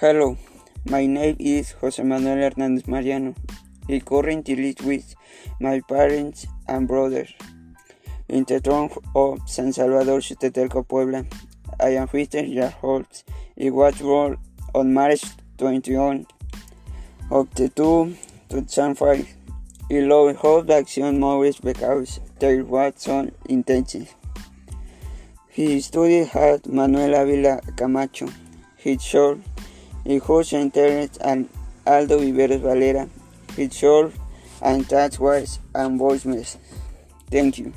Hello, my name is Jose Manuel Hernandez Mariano. I currently live with my parents and brothers in the town of San Salvador, Chutetelco, Puebla. I am 15 years old. I was born on March 21 of the 2005. I love all the action movies because there was some intention. He studied at Manuel Avila Camacho. He showed in Jose Internet and Aldo Viveros Valera. Showed and touch voice and voice Thank you.